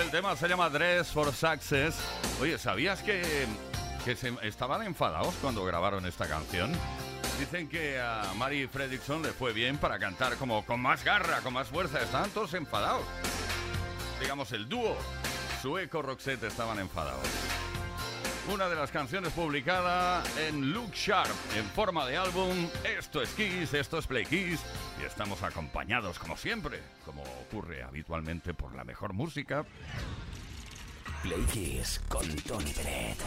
El tema se llama Dress for Success. Oye, ¿sabías que, que estaban enfadados cuando grabaron esta canción? Dicen que a Mary Fredrickson le fue bien para cantar como con más garra, con más fuerza. Estaban todos enfadados. Digamos, el dúo Sueco Roxette estaban enfadados. Una de las canciones publicada en Look Sharp en forma de álbum. Esto es Kiss, esto es Play Kiss y estamos acompañados como siempre, como ocurre habitualmente por la mejor música. Play con Tony Peret.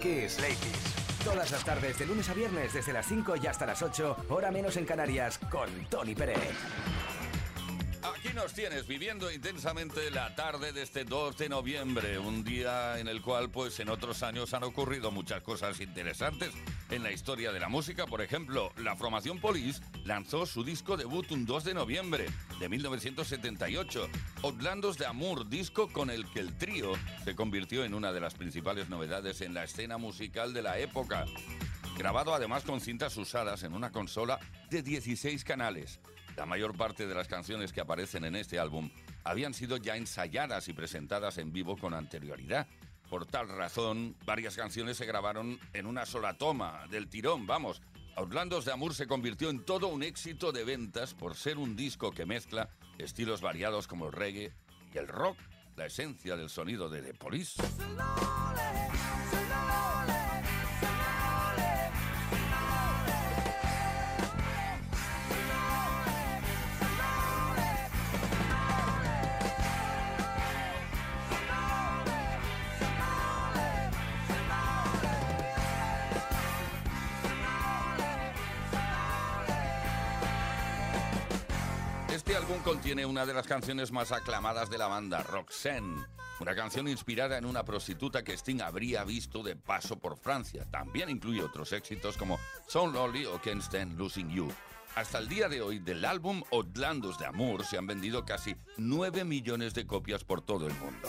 Play Kiss. Todas las tardes, de lunes a viernes, desde las 5 y hasta las 8, hora menos en Canarias, con Tony Pérez. Aquí nos tienes viviendo intensamente la tarde de este 2 de noviembre, un día en el cual pues en otros años han ocurrido muchas cosas interesantes en la historia de la música. Por ejemplo, la formación Police lanzó su disco debut un 2 de noviembre de 1978, Outlandos de Amour, disco con el que el trío se convirtió en una de las principales novedades en la escena musical de la época. Grabado además con cintas usadas en una consola de 16 canales. La mayor parte de las canciones que aparecen en este álbum habían sido ya ensayadas y presentadas en vivo con anterioridad. Por tal razón, varias canciones se grabaron en una sola toma, del tirón, vamos. Outlandos de Amour se convirtió en todo un éxito de ventas por ser un disco que mezcla estilos variados como el reggae y el rock, la esencia del sonido de The Police. Contiene una de las canciones más aclamadas de la banda, Roxanne, una canción inspirada en una prostituta que Sting habría visto de paso por Francia. También incluye otros éxitos como So Lonely o Can't Stand Losing You. Hasta el día de hoy, del álbum Outlandos de Amour se han vendido casi 9 millones de copias por todo el mundo.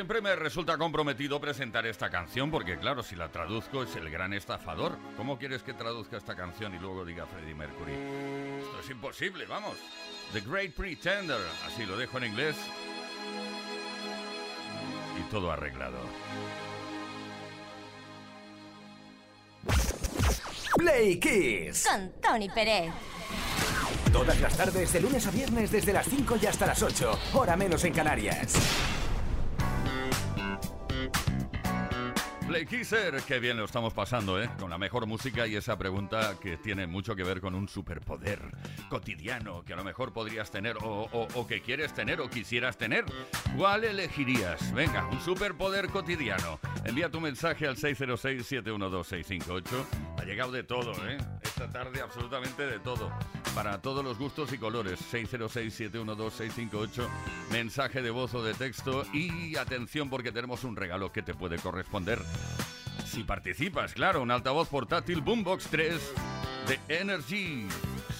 Siempre me resulta comprometido presentar esta canción porque, claro, si la traduzco es el gran estafador. ¿Cómo quieres que traduzca esta canción y luego diga Freddie Mercury? Esto es imposible, vamos. The Great Pretender, así lo dejo en inglés. Y todo arreglado. Play Kiss. Con Tony Pérez. Todas las tardes, de lunes a viernes, desde las 5 y hasta las 8. Hora menos en Canarias. Kisser, qué bien lo estamos pasando, ¿eh? Con la mejor música y esa pregunta que tiene mucho que ver con un superpoder cotidiano que a lo mejor podrías tener o, o- o que quieres tener o quisieras tener. ¿Cuál elegirías? Venga, un superpoder cotidiano. Envía tu mensaje al 606-712-658. Ha llegado de todo, ¿eh? Esta tarde absolutamente de todo. Para todos los gustos y colores. 606-712-658. Mensaje de voz o de texto. Y atención porque tenemos un regalo que te puede corresponder. Si participas, claro, un altavoz portátil Boombox 3 de Energy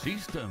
System.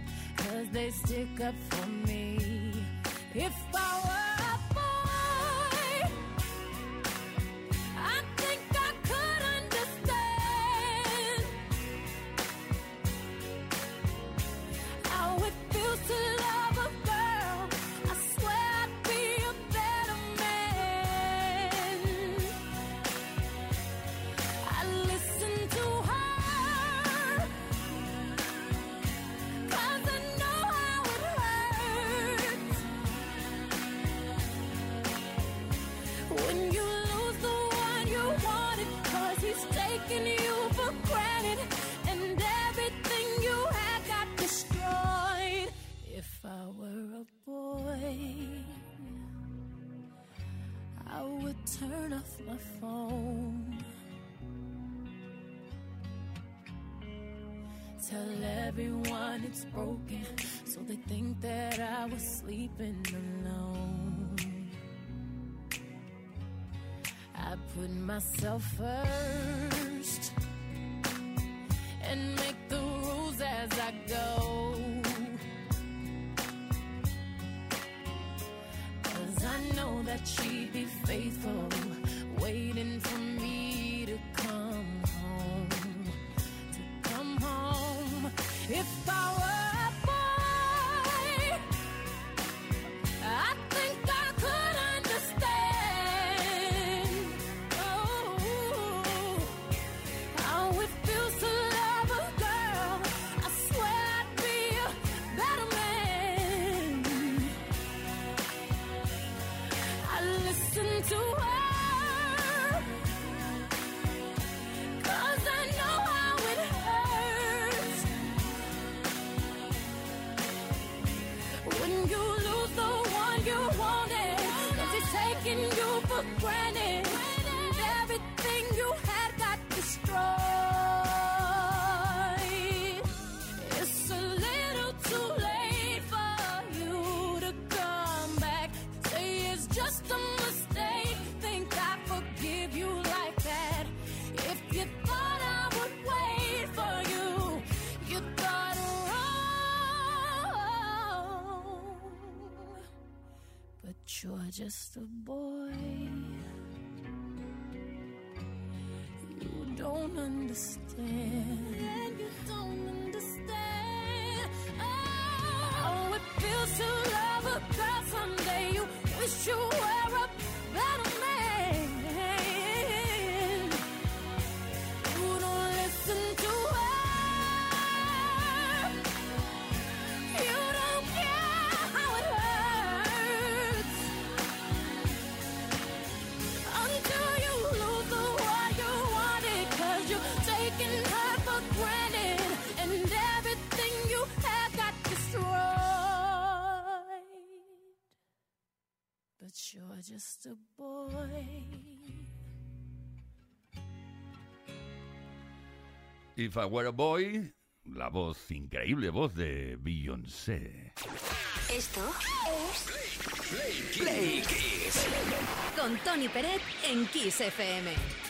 They stick up for me. If that she'd be faithful, waiting for me. of boy. You don't understand. If I Were a Boy, la voz, increíble voz de Beyoncé. Esto es Play, Play, Kiss. Con Tony Peret en Kiss FM.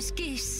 nice.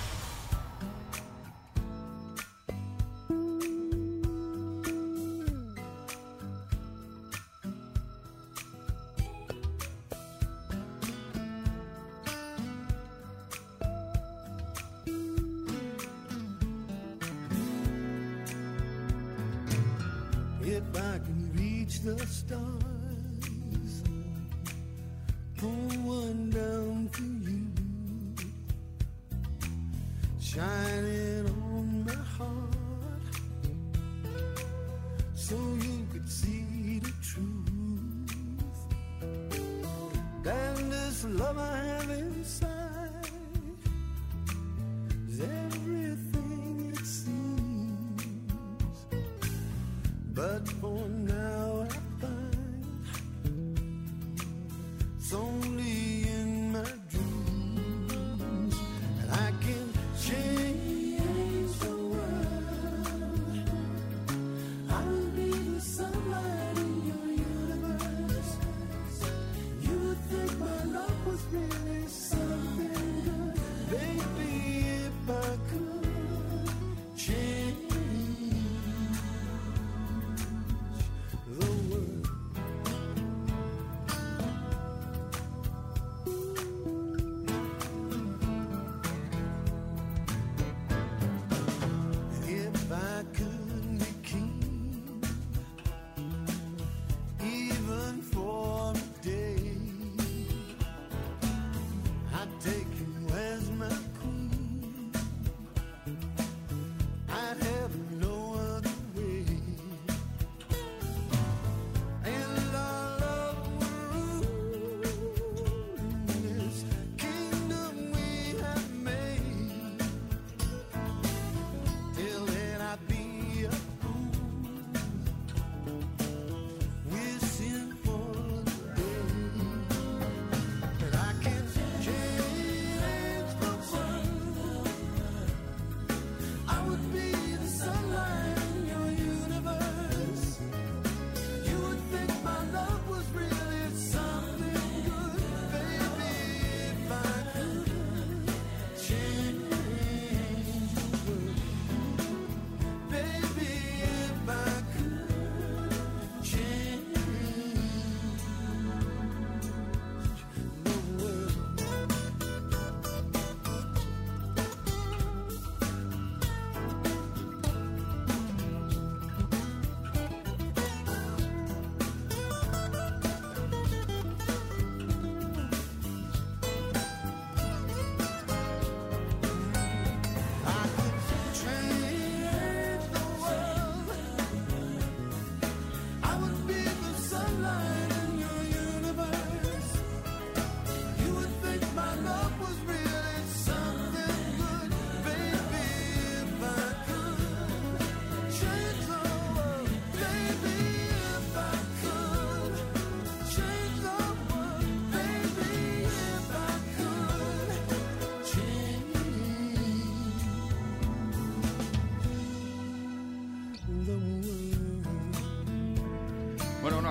but for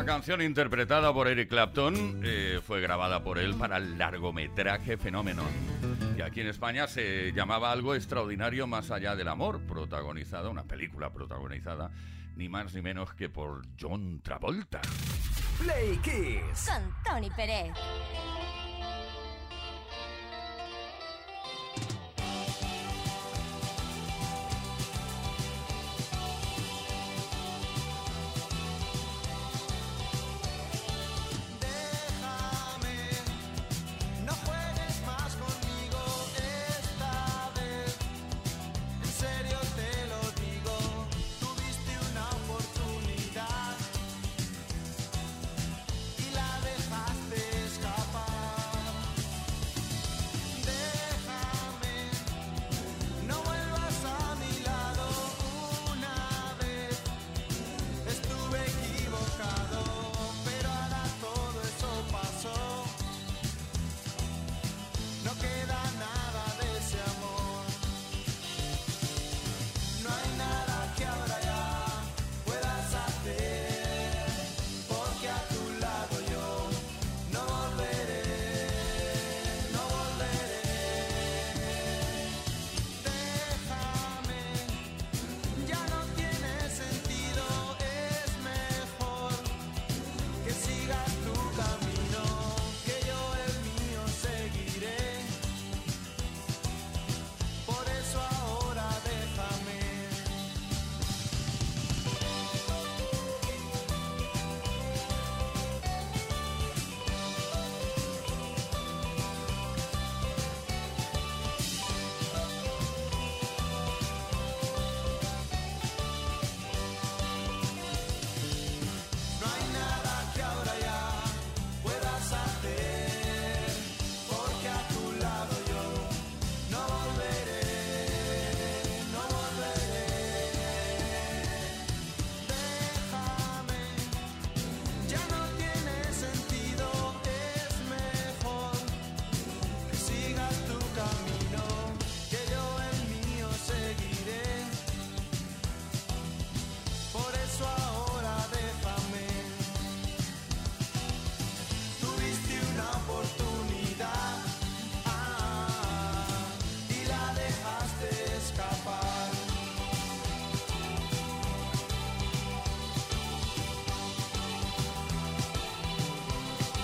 Una canción interpretada por Eric Clapton eh, fue grabada por él para el largometraje Fenómeno. Y aquí en España se llamaba Algo extraordinario más allá del amor, protagonizada, una película protagonizada, ni más ni menos que por John Travolta. Play Kiss. Con Tony Pérez.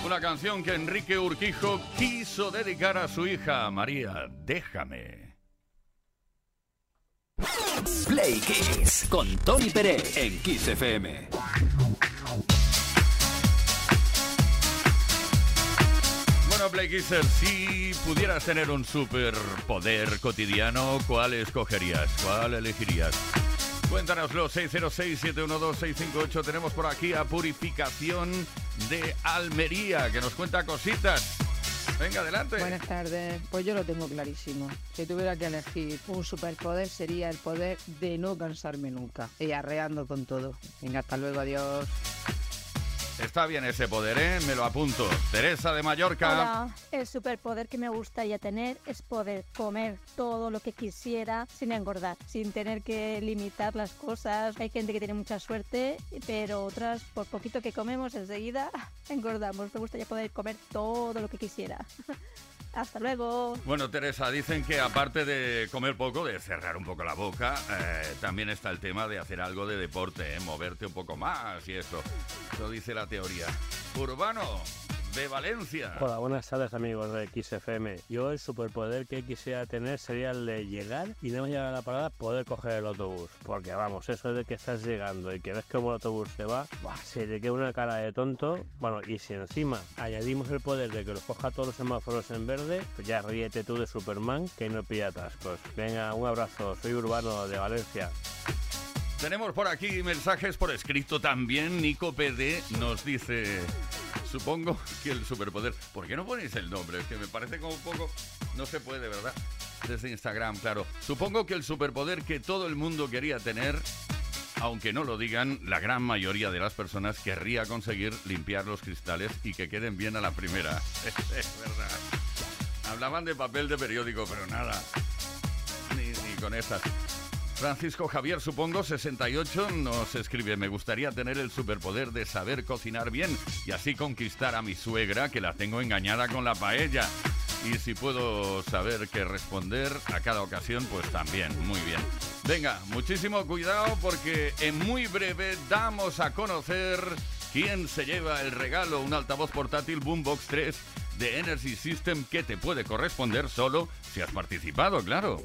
Una canción que Enrique Urquijo quiso dedicar a su hija María. Déjame. Play Kiss. Con Tony Pérez en Kiss FM. Bueno, Play Kisser, si pudieras tener un superpoder cotidiano, ¿cuál escogerías? ¿Cuál elegirías? Cuéntanoslo, 606-712-658. Tenemos por aquí a Purificación de Almería, que nos cuenta cositas. Venga, adelante. Buenas tardes. Pues yo lo tengo clarísimo. Si tuviera que elegir un superpoder sería el poder de no cansarme nunca. Y arreando con todo. Venga, hasta luego, adiós. Está bien ese poder, ¿eh? Me lo apunto. Teresa de Mallorca. Hola, el superpoder que me gustaría tener es poder comer todo lo que quisiera sin engordar, sin tener que limitar las cosas. Hay gente que tiene mucha suerte, pero otras, por poquito que comemos, enseguida engordamos. Me gustaría poder comer todo lo que quisiera. Hasta luego. Bueno, Teresa, dicen que aparte de comer poco, de cerrar un poco la boca, eh, también está el tema de hacer algo de deporte, ¿eh? moverte un poco más y eso. Eso dice la teoría. Urbano, de Valencia. Hola, buenas tardes amigos de XFM. Yo el superpoder que quisiera tener sería el de llegar y no llegar a la parada poder coger el autobús. Porque vamos, eso de que estás llegando y que ves cómo el autobús se va, se te queda una cara de tonto. Bueno, y si encima añadimos el poder de que los coja todos los semáforos en verde, pues ya ríete tú de Superman que no pilla atascos. Venga, un abrazo, soy Urbano de Valencia. Tenemos por aquí mensajes por escrito también. Nico PD nos dice, supongo que el superpoder... ¿Por qué no ponéis el nombre? Es que me parece como un poco... No se puede, ¿verdad? Desde Instagram, claro. Supongo que el superpoder que todo el mundo quería tener, aunque no lo digan, la gran mayoría de las personas querría conseguir limpiar los cristales y que queden bien a la primera. es verdad. Hablaban de papel de periódico, pero nada. Ni, ni con esas. Francisco Javier, supongo, 68, nos escribe, me gustaría tener el superpoder de saber cocinar bien y así conquistar a mi suegra, que la tengo engañada con la paella. Y si puedo saber qué responder a cada ocasión, pues también, muy bien. Venga, muchísimo cuidado porque en muy breve damos a conocer quién se lleva el regalo, un altavoz portátil Boombox 3 de Energy System que te puede corresponder solo si has participado, claro.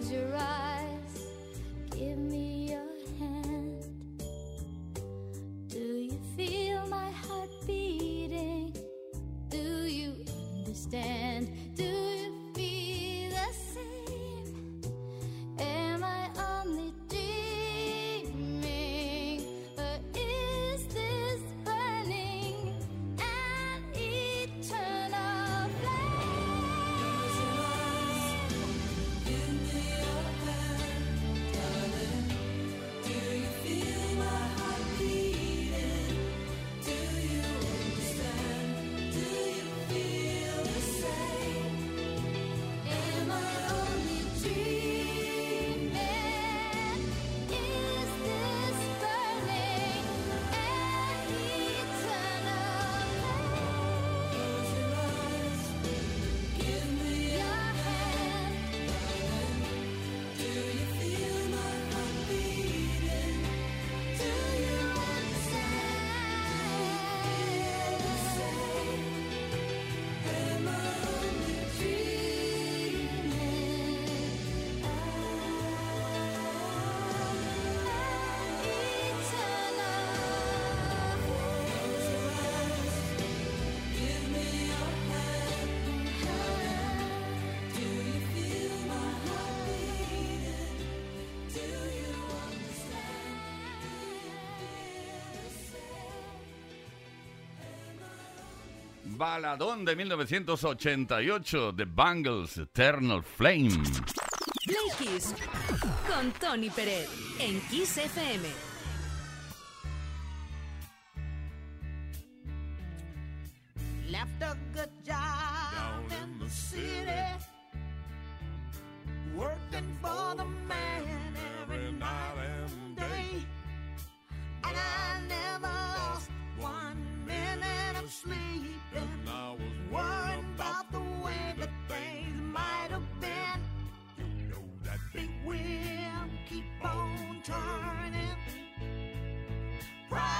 Close your Baladón de 1988 de Bangles Eternal Flame. Play Kiss con Tony Pérez en Kiss FM. Left a good job in the city, working for the man every night and day. And I never lost one minute of sleep. And I was worrying about the way that things might have been. You know that big wheel keep on turning. Proud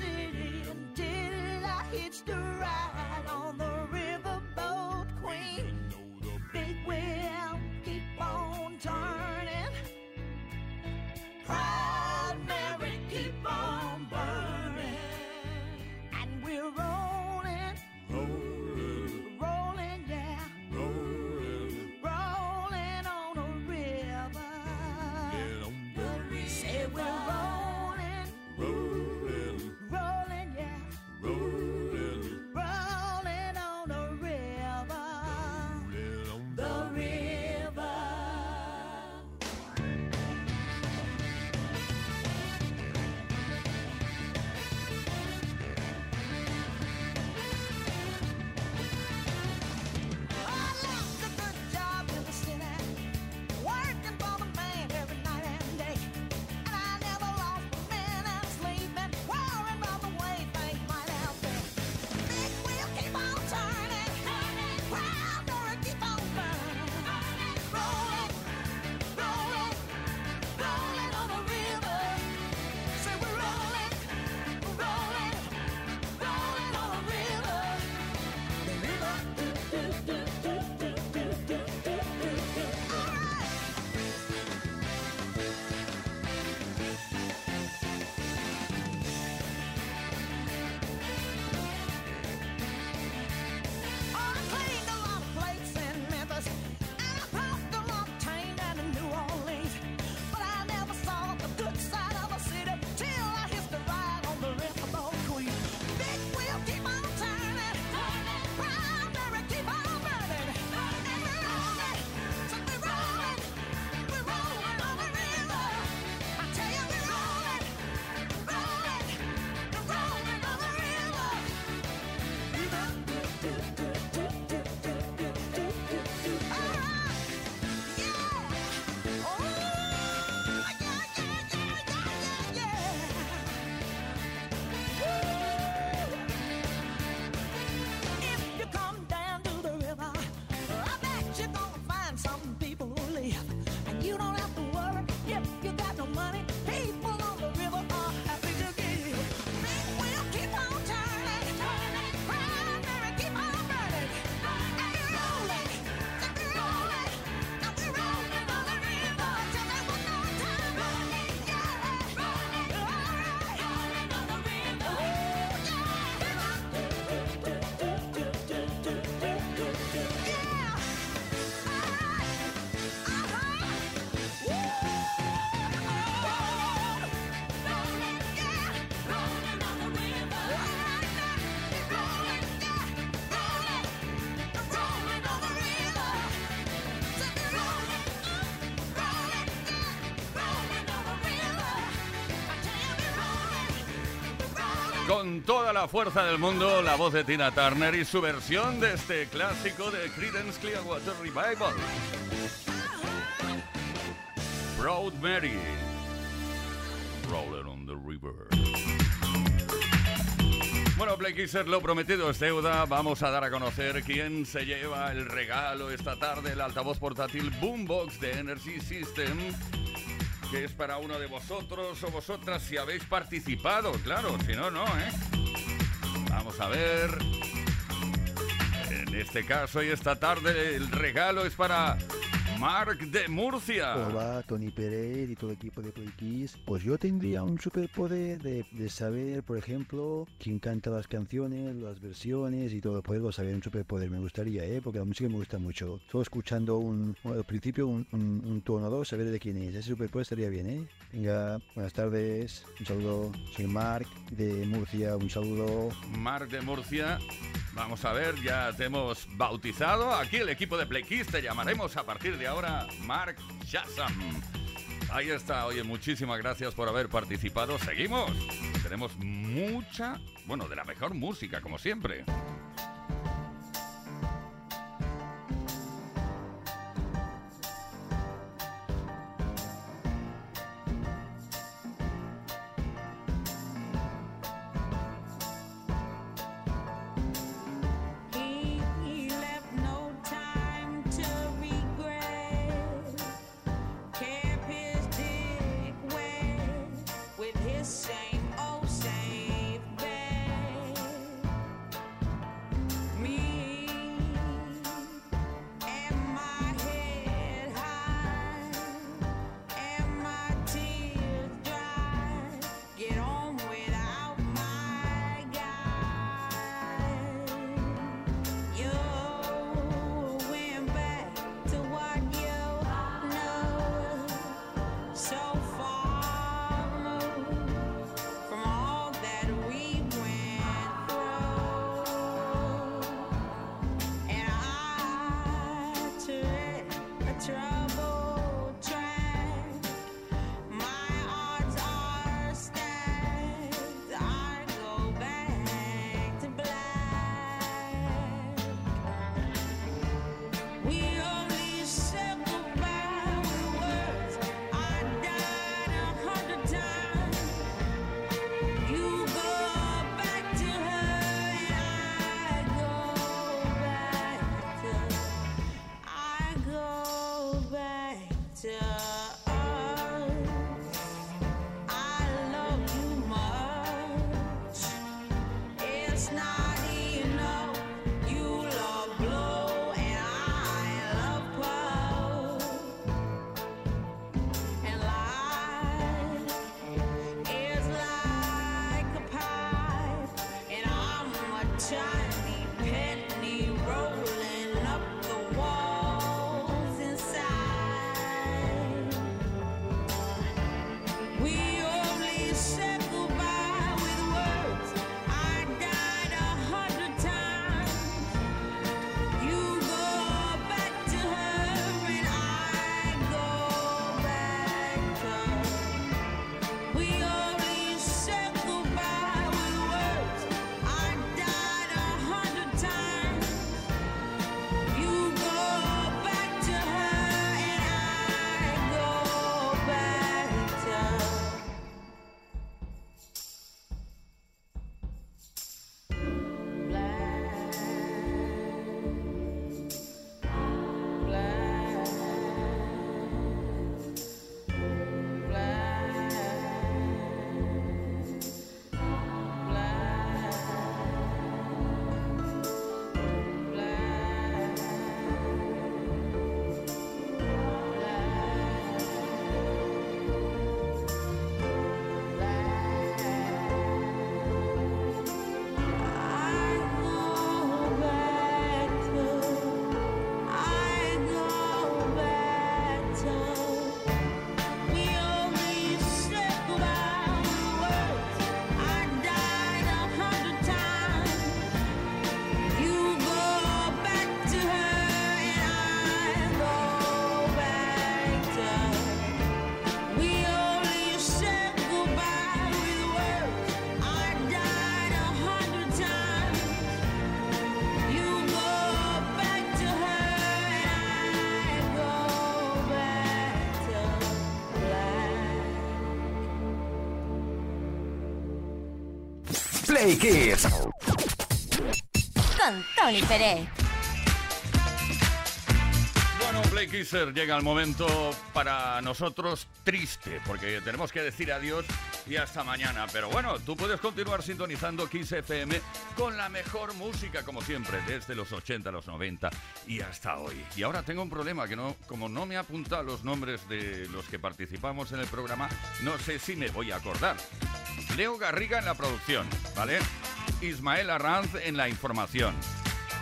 of the city until I hitched a Con toda la fuerza del mundo, la voz de Tina Turner y su versión de este clásico de Creedence Clearwater Revival. Proud Mary. On the River. Bueno, Play Kisser, lo prometido es deuda. Vamos a dar a conocer quién se lleva el regalo esta tarde, el altavoz portátil Boombox de Energy System, que es para uno de vosotros o vosotras si habéis participado, claro, si no, no, ¿eh? Vamos a ver. En este caso y esta tarde el regalo es para Mark de Murcia. Hola, Tony Pérez y todo el equipo de Play Kiss. Pues yo tendría un superpoder de, de saber, por ejemplo, quién canta las canciones, las versiones y todo. Poderlo saber, un superpoder me gustaría, ¿eh? Porque la música me gusta mucho. Solo escuchando un, bueno, al principio un, un, un tono 2, saber de quién es. Ese superpoder estaría bien, ¿eh? Venga, buenas tardes. Un saludo. Soy Mark de Murcia. Un saludo. Mark de Murcia. Vamos a ver, ya te hemos bautizado. Aquí el equipo de Play Kiss te llamaremos a partir de ahora Mark Shazam. Ahí está, oye, muchísimas gracias por haber participado. Seguimos. Tenemos mucha, bueno, de la mejor música, como siempre. Play Kiss. Con Tony Pérez. Bueno, Play Kisser, llega el momento para nosotros triste, porque tenemos que decir adiós y hasta mañana. Pero bueno, tú puedes continuar sintonizando Kiss FM con la mejor música, como siempre, desde los 80, los 90 y hasta hoy. Y ahora tengo un problema, que no, como no me he apuntado los nombres de los que participamos en el programa, no sé si me voy a acordar. Leo Garriga en la producción, ¿vale? Ismael Arranz en la información.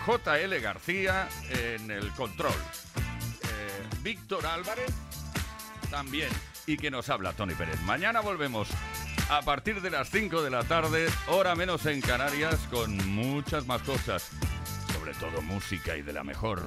JL García en el control. Eh, Víctor Álvarez también. Y que nos habla Tony Pérez. Mañana volvemos a partir de las 5 de la tarde, hora menos en Canarias, con muchas más cosas. Sobre todo música y de la mejor.